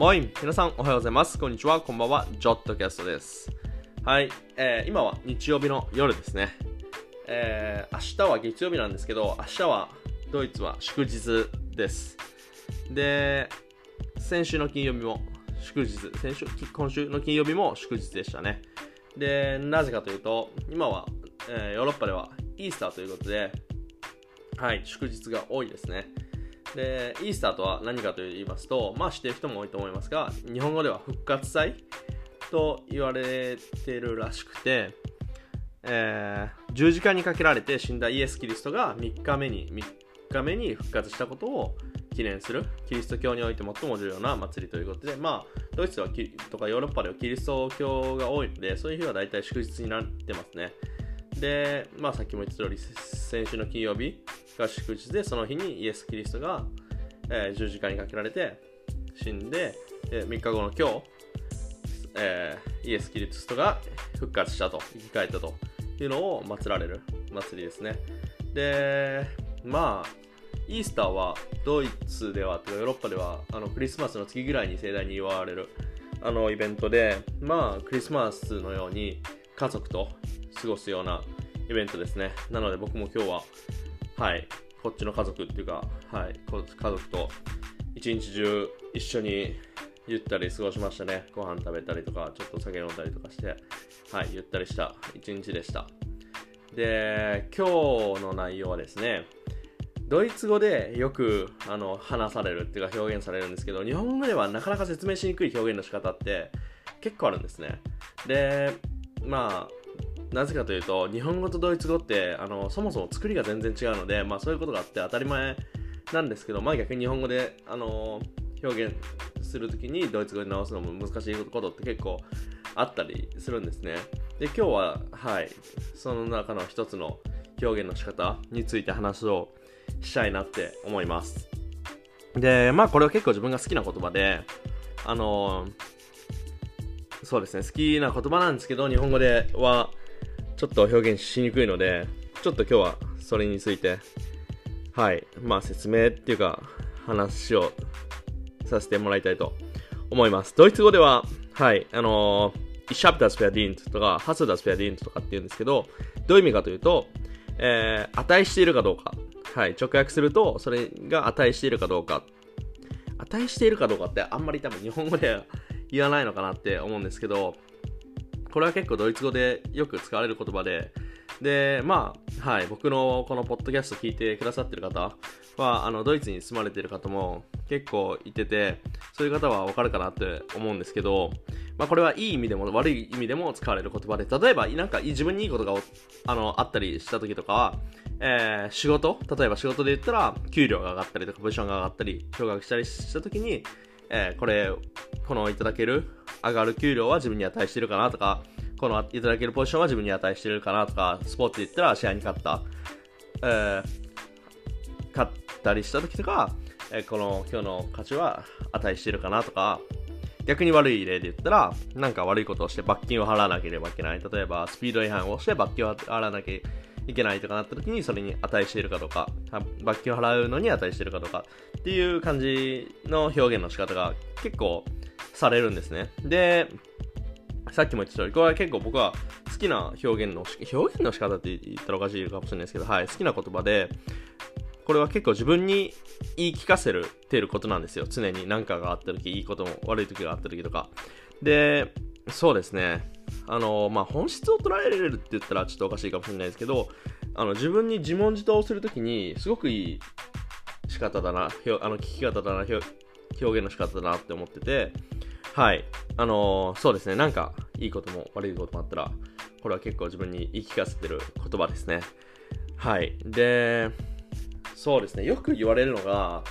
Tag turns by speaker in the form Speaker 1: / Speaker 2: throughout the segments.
Speaker 1: もい、皆さんおはようございます。こんにちは、こんばんは、ジョットキャストです。はい、えー、今は日曜日の夜ですね。えー、明日は月曜日なんですけど、明日はドイツは祝日です。で、先週の金曜日も祝日、先週、今週の金曜日も祝日でしたね。で、なぜかというと、今は、えー、ヨーロッパではイースターということで、はい、祝日が多いですね。で、イースターとは何かと言いますと、まあ知ってる人も多いと思いますが、日本語では復活祭と言われているらしくて、えー、十字架にかけられて死んだイエス・キリストが3日目に、3日目に復活したことを記念する、キリスト教において最も重要な祭りということで、まあ、ドイツはとかヨーロッパではキリスト教が多いので、そういう日は大体祝日になってますね。で、まあさっきも言った通り、先週の金曜日が祝日で、その日にイエス・キリストが、えー、十字架にかけられて死んで、で3日後の今日、えー、イエス・キリストが復活したと、生き返ったというのを祀られる祭りですね。で、まあ、イースターはドイツでは、ヨーロッパではあのクリスマスの月ぐらいに盛大に祝われるあのイベントで、まあ、クリスマスのように家族と過ごすようなイベントですね。なので僕も今日は、はい、こっちの家族っていうか、はい、家族と一日中一緒にゆったり過ごしましたね。ご飯食べたりとか、ちょっと酒飲んだりとかして、はい、ゆったりした一日でした。で、今日の内容はですね、ドイツ語でよくあの話されるっていうか表現されるんですけど、日本語ではなかなか説明しにくい表現の仕方って結構あるんですね。で、まあ、なぜかというと日本語とドイツ語ってあのそもそも作りが全然違うので、まあ、そういうことがあって当たり前なんですけど、まあ、逆に日本語であの表現するときにドイツ語で直すのも難しいことって結構あったりするんですね。で今日ははいその中の一つの表現の仕方について話をしたいなって思います。でまあこれは結構自分が好きな言葉であのそうですね好きな言葉なんですけど日本語ではちょっと表現しにくいので、ちょっと今日はそれについて、はい、まあ説明っていうか話をさせてもらいたいと思います。ドイツ語では、はい、あのー、Ich habe das verdient とか、Hast du das verdient とかって言うんですけど、どういう意味かというと、えー、値しているかどうか。はい、直訳すると、それが値しているかどうか。値しているかどうかってあんまり多分日本語では言わないのかなって思うんですけど、これは結構ドイツ語でよく使われる言葉で、で、まあ、はい、僕のこのポッドキャスト聞いてくださってる方は、あの、ドイツに住まれてる方も結構いてて、そういう方はわかるかなって思うんですけど、まあ、これはいい意味でも悪い意味でも使われる言葉で、例えば、なんか自分にいいことがあのあったりした時とかは、えー、仕事、例えば仕事で言ったら、給料が上がったりとか、ポジションが上がったり、昇格したりした時に、えー、これ、このいただける上がる給料は自分に値してるかなとか、このいただけるポジションは自分に値してるかなとか、スポーツで言ったら試合に勝った、えー、勝ったりした時とか、えー、この今日の価値は値してるかなとか、逆に悪い例で言ったら、なんか悪いことをして罰金を払わなければいけない。例えば、スピード違反をして罰金を払わなきゃいけないとかなった時に、それに値しているかどうか、罰金を払うのに値しているかどうかっていう感じの表現の仕方が結構されるんですね。で、さっきも言った通り、これは結構僕は好きな表現の、表現の仕方って言ったらおかしいかもしれないですけど、はい、好きな言葉で、これは結構自分に言い聞かせるてることなんですよ。常に何かがあった時、いいことも悪い時があった時とか。で、そうですね。あの、まあ、本質を捉えられるって言ったらちょっとおかしいかもしれないですけど、あの、自分に自問自答をするときに、すごくいい仕方だな、あの、聞き方だな、表現の仕方だなって思ってて、はい。あの、そうですね。なんか、いいことも悪いこともあったら、これは結構自分に言い聞かせてる言葉ですね。はい。で、そうですね。よく言われるのが、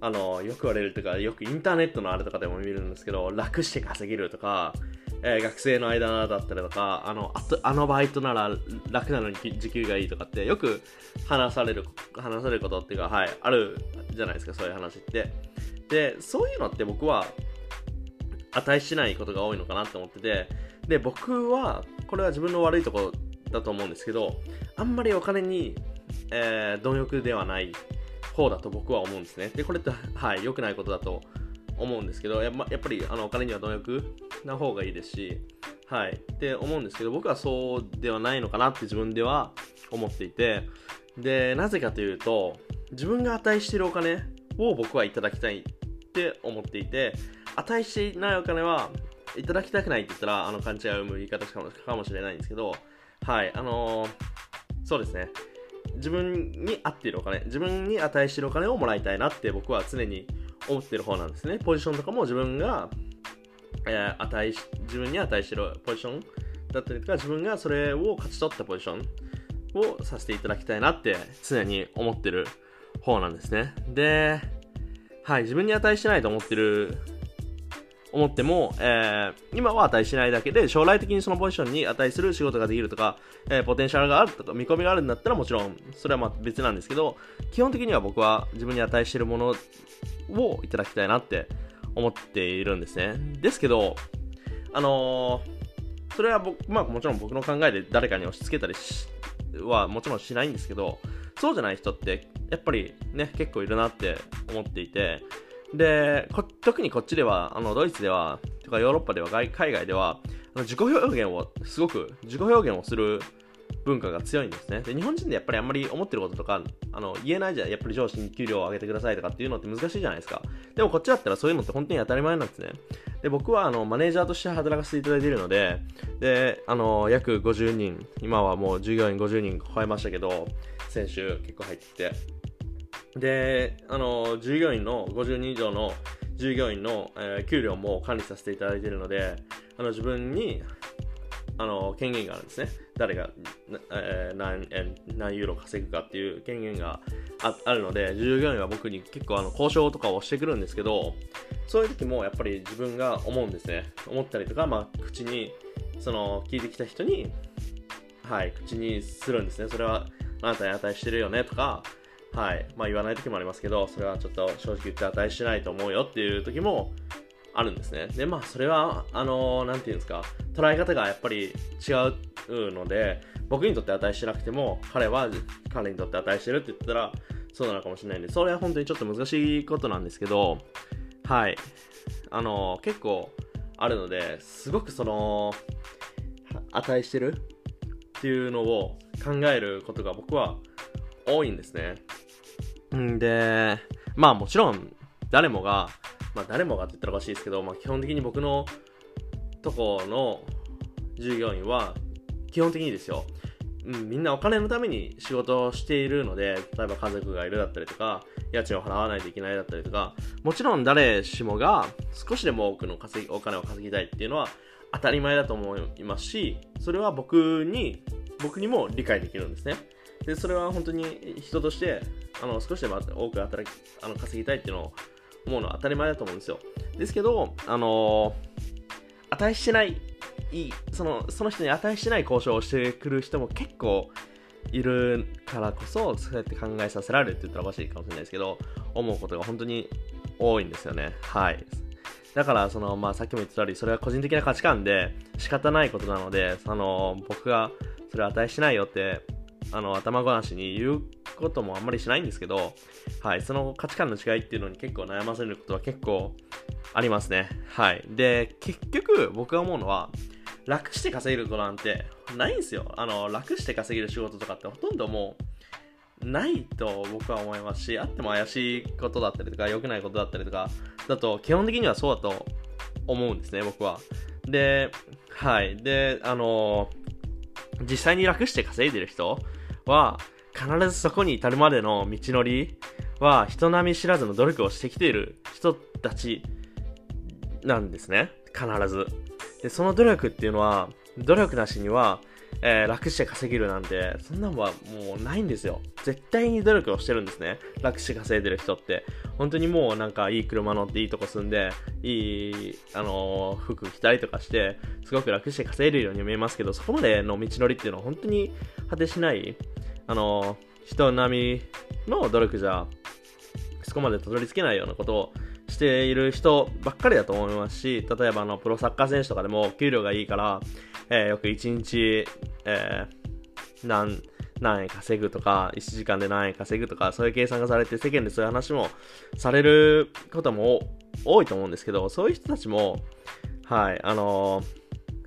Speaker 1: あの、よく言われるというか、よくインターネットのあれとかでも見るんですけど、楽して稼げるとか、えー、学生の間だったりとか、あの、あとあのバイトなら楽なのに時給がいいとかって、よく話される、話されることっていうか、はい、あるじゃないですか、そういう話って。で、そういうのって僕は、値しないことが多いのかなって思ってて、で、僕は、これは自分の悪いところだと思うんですけど、あんまりお金に、えー、貪欲ではない方だと僕は思うんですね。で、これって、はい、良くないことだと思思うんですけどや,、ま、やっぱりあのお金には貪欲な方がいいですしはい。って思うんですけど僕はそうではないのかなって自分では思っていてでなぜかというと自分が値しているお金を僕はいただきたいって思っていて値していないお金はいただきたくないって言ったらあの勘違いを生む言い方かかもしれないんですけどはい。あのー、そうですね。自分に合っているお金自分に値しているお金をもらいたいなって僕は常に思ってる方なんですね。ポジションとかも自分が、えー、値し自分に値してるポジションだったりとか自分がそれを勝ち取ったポジションをさせていただきたいなって常に思ってる方なんですね。ではい自分に値してないと思ってる思っても、えー、今は値しないだけで、将来的にそのポジションに値する仕事ができるとか、えー、ポテンシャルがあるとか、見込みがあるんだったらもちろん、それはま別なんですけど、基本的には僕は自分に値してるものをいただきたいなって思っているんですね。ですけど、あのー、それは僕、まあもちろん僕の考えで誰かに押し付けたりはもちろんしないんですけど、そうじゃない人ってやっぱりね、結構いるなって思っていて、で、特にこっちでは、あの、ドイツでは、とかヨーロッパでは、海外では、あの自己表現を、すごく自己表現をする文化が強いんですね。で、日本人でやっぱりあんまり思ってることとか、あの、言えないじゃん。やっぱり上司に給料を上げてくださいとかっていうのって難しいじゃないですか。でもこっちだったらそういうのって本当に当たり前なんですね。で、僕はあの、マネージャーとして働かせていただいているので、で、あの、約50人、今はもう従業員50人超えましたけど、先週結構入ってきて、で、あの、従業員の50人以上の従業員の、えー、給料も管理させていただいているので、あの自分にあの権限があるんですね。誰が、えー、何、何ユーロ稼ぐかっていう権限があるので、従業員は僕に結構あの交渉とかをしてくるんですけど、そういう時もやっぱり自分が思うんですね。思ったりとか、まあ、口に、その、聞いてきた人に、はい、口にするんですね。それは、あなたに値してるよねとか、はい。まあ言わない時もありますけど、それはちょっと正直言って値しないと思うよっていう時もあるんですね。で、まあそれは、あのー、なんていうんですか、捉え方がやっぱり違うので、僕にとって値してなくても、彼は彼にとって値してるって言ったら、そうなのかもしれないんで、それは本当にちょっと難しいことなんですけど、はい。あのー、結構あるので、すごくその、値してるっていうのを考えることが僕は多いんですね。んで、まあもちろん誰もが、まあ誰もがって言ったらおかしいですけど、まあ基本的に僕のとこの従業員は基本的にですよ、うん、みんなお金のために仕事をしているので、例えば家族がいるだったりとか、家賃を払わないといけないだったりとか、もちろん誰しもが少しでも多くの稼ぎお金を稼ぎたいっていうのは当たり前だと思いますし、それは僕に、僕にも理解できるんですね。で、それは本当に人としてあの少しでも多く働きあの稼ぎたいっていうのを思うのは当たり前だと思うんですよ。ですけど、あの値してないいいそのその人に値してない交渉をしてくる人も結構いるからこそそうやって考えさせられるって言ったらおかしいかもしれないですけど思うことが本当に多いんですよねはいだからその、まあ、さっきも言ってた通りそれは個人的な価値観で仕方ないことなのでその僕がそれ値しないよってあの頭ごなしに言うこともあんまりしないんですけど、はい、その価値観の違いっていうのに結構悩ませることは結構ありますね。はい。で、結局僕が思うのは、楽して稼げることなんてないんですよ。あの、楽して稼げる仕事とかってほとんどもう、ないと僕は思いますし、あっても怪しいことだったりとか、良くないことだったりとか、だと基本的にはそうだと思うんですね、僕は。で、はい。で、あの実際に楽して稼いでる人は、必ずそこに至るまでの道のりは人並み知らずの努力をしてきている人たちなんですね。必ず。で、その努力っていうのは、努力なしには、えー、楽して稼げるなんて、そんなのはもうないんですよ。絶対に努力をしてるんですね。楽して稼いでる人って。本当にもうなんかいい車乗っていいとこ住んで、いい、あのー、服着たりとかして、すごく楽して稼いでるように見えますけど、そこまでの道のりっていうのは本当に果てしない、あの、人並みの努力じゃ、そこまでたどり着けないようなことをしている人ばっかりだと思いますし、例えばあのプロサッカー選手とかでも給料がいいから、えー、よく1日、えー、何、何円稼ぐとか、1時間で何円稼ぐとか、そういう計算がされて、世間でそういう話もされることも多いと思うんですけど、そういう人たちも、はい、あの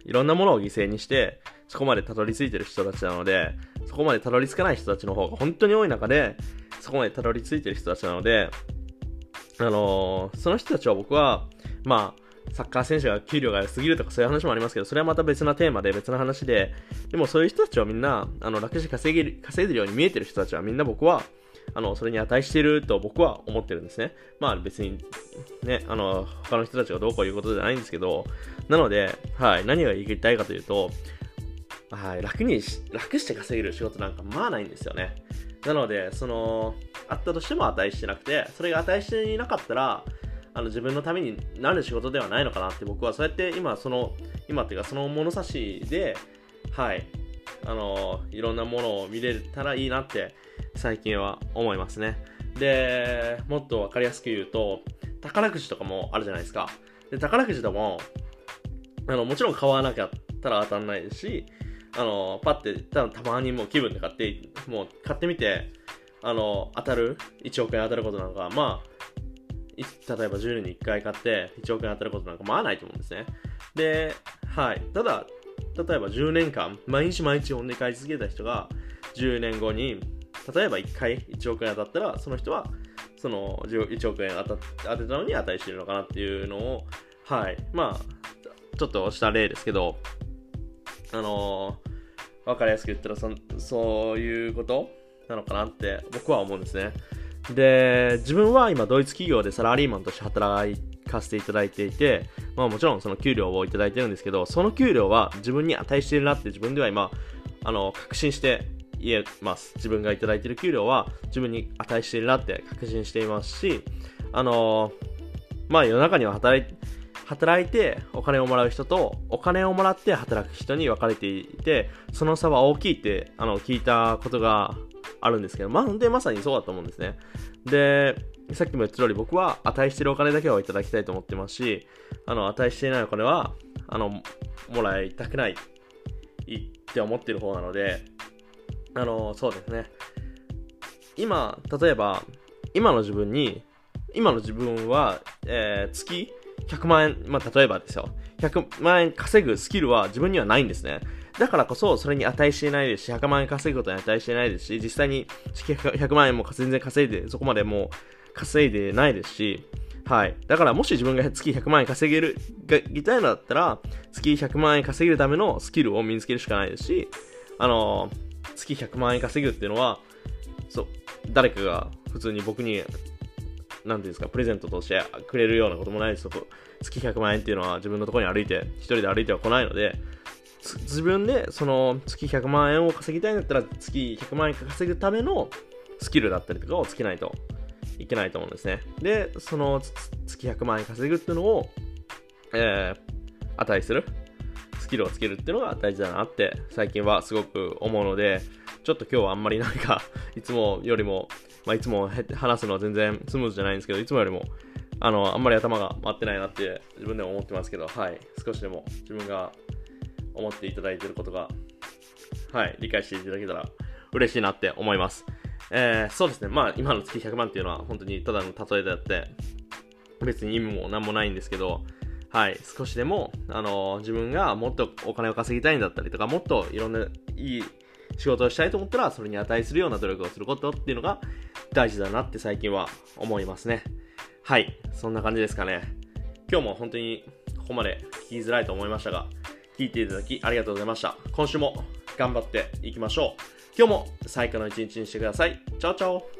Speaker 1: いろんなものを犠牲にして、そこまでたどり着いてる人たちなので、そこまでたどり着かない人たちの方が本当に多い中で、そこまでたどり着いてる人たちなので、あのー、その人たちは僕は、まあ、サッカー選手が給料が良すぎるとかそういう話もありますけど、それはまた別なテーマで別な話で、でもそういう人たちはみんな、あの、楽して稼げる、稼いでるように見えてる人たちはみんな僕は、あの、それに値していると僕は思ってるんですね。まあ別に、ね、あの、他の人たちがどうこういうことじゃないんですけど、なので、はい、何が言いたいかというと、はい、楽に楽して稼げる仕事なんかまあないんですよね。なので、その、あったとしても値してなくて、それが値していなかったら、あの自分のためになる仕事ではないのかなって僕はそうやって今その今っていうかその物差しではいあのいろんなものを見れたらいいなって最近は思いますねでもっと分かりやすく言うと宝くじとかもあるじゃないですかで宝くじでもあのもちろん買わなきゃったら当たんないですしあのパッてたたまにもう気分で買ってもう買ってみてあの当たる？1億円当たることなんかまあ例えば10年に1回買って1億円当たることなんかまあないと思うんですね。で、はい。ただ、例えば10年間、毎日毎日本で買い続けた人が、10年後に、例えば1回1億円当たったら、その人は、その1億円当た当てたのに値してるのかなっていうのを、はい。まあ、ちょっとした例ですけど、あのー、わかりやすく言ったらそ、そういうことなのかなって僕は思うんですね。で、自分は今ドイツ企業でサラリーマンとして働かせていただいていて、まあもちろんその給料をいただいてるんですけど、その給料は自分に値しているなって自分では今、あの、確信して言えます。自分がいただいている給料は自分に値しているなって確信していますし、あのまあ世の中には働いて働いてお金をもらう人とお金をもらって働く人に分かれていて、その差は大きいってあの聞いたことがあるんですけど、まあ、で、まさにそうだと思うんですね。で、さっきも言った通り僕は値してるお金だけはいただきたいと思ってますし、あの、値していないお金は、あの、もらいたくないって思ってる方なので、あの、そうですね。今、例えば、今の自分に、今の自分は、えー、月100万円、まあ、例えばですよ。100万円稼ぐスキルは自分にはないんですね。だからこそ、それに値していないですし、100万円稼ぐことに値していないですし、実際に100万円も全然稼いで、そこまでもう稼いでないですし、はい。だからもし自分が月100万円稼げる、ぎたいのだったら、月100万円稼げるためのスキルを身につけるしかないですし、あのー、月100万円稼ぐっていうのは、そう、誰かが普通に僕に、なんていうんですか、プレゼントとしてくれるようなこともないです。月100万円っていうのは自分のところに歩いて、一人で歩いては来ないので、自分でその月100万円を稼ぎたいんだったら月100万円稼ぐためのスキルだったりとかをつけないといけないと思うんですね。で、その月100万円稼ぐっていうのを、えー、値するスキルをつけるっていうのが大事だなって最近はすごく思うので、ちょっと今日はあんまりなんかいつもよりも、まあ、いつも話すのは全然スムーズじゃないんですけど、いつもよりもあの、あんまり頭が回ってないなって自分でも思ってますけど、はい。少しでも自分が思っていただいていることが、はい、理解していただけたら嬉しいなって思います。えー、そうですね、まあ今の月100万っていうのは本当にただの例えであって、別に意味も何もないんですけど、はい、少しでも、あのー、自分がもっとお金を稼ぎたいんだったりとか、もっといろんないい仕事をしたいと思ったら、それに値するような努力をすることっていうのが大事だなって最近は思いますね。はい、そんな感じですかね。今日も本当にここまで聞きづらいと思いましたが、聞いていただきありがとうございました。今週も頑張っていきましょう。今日も最高の一日にしてください。チャオチャオ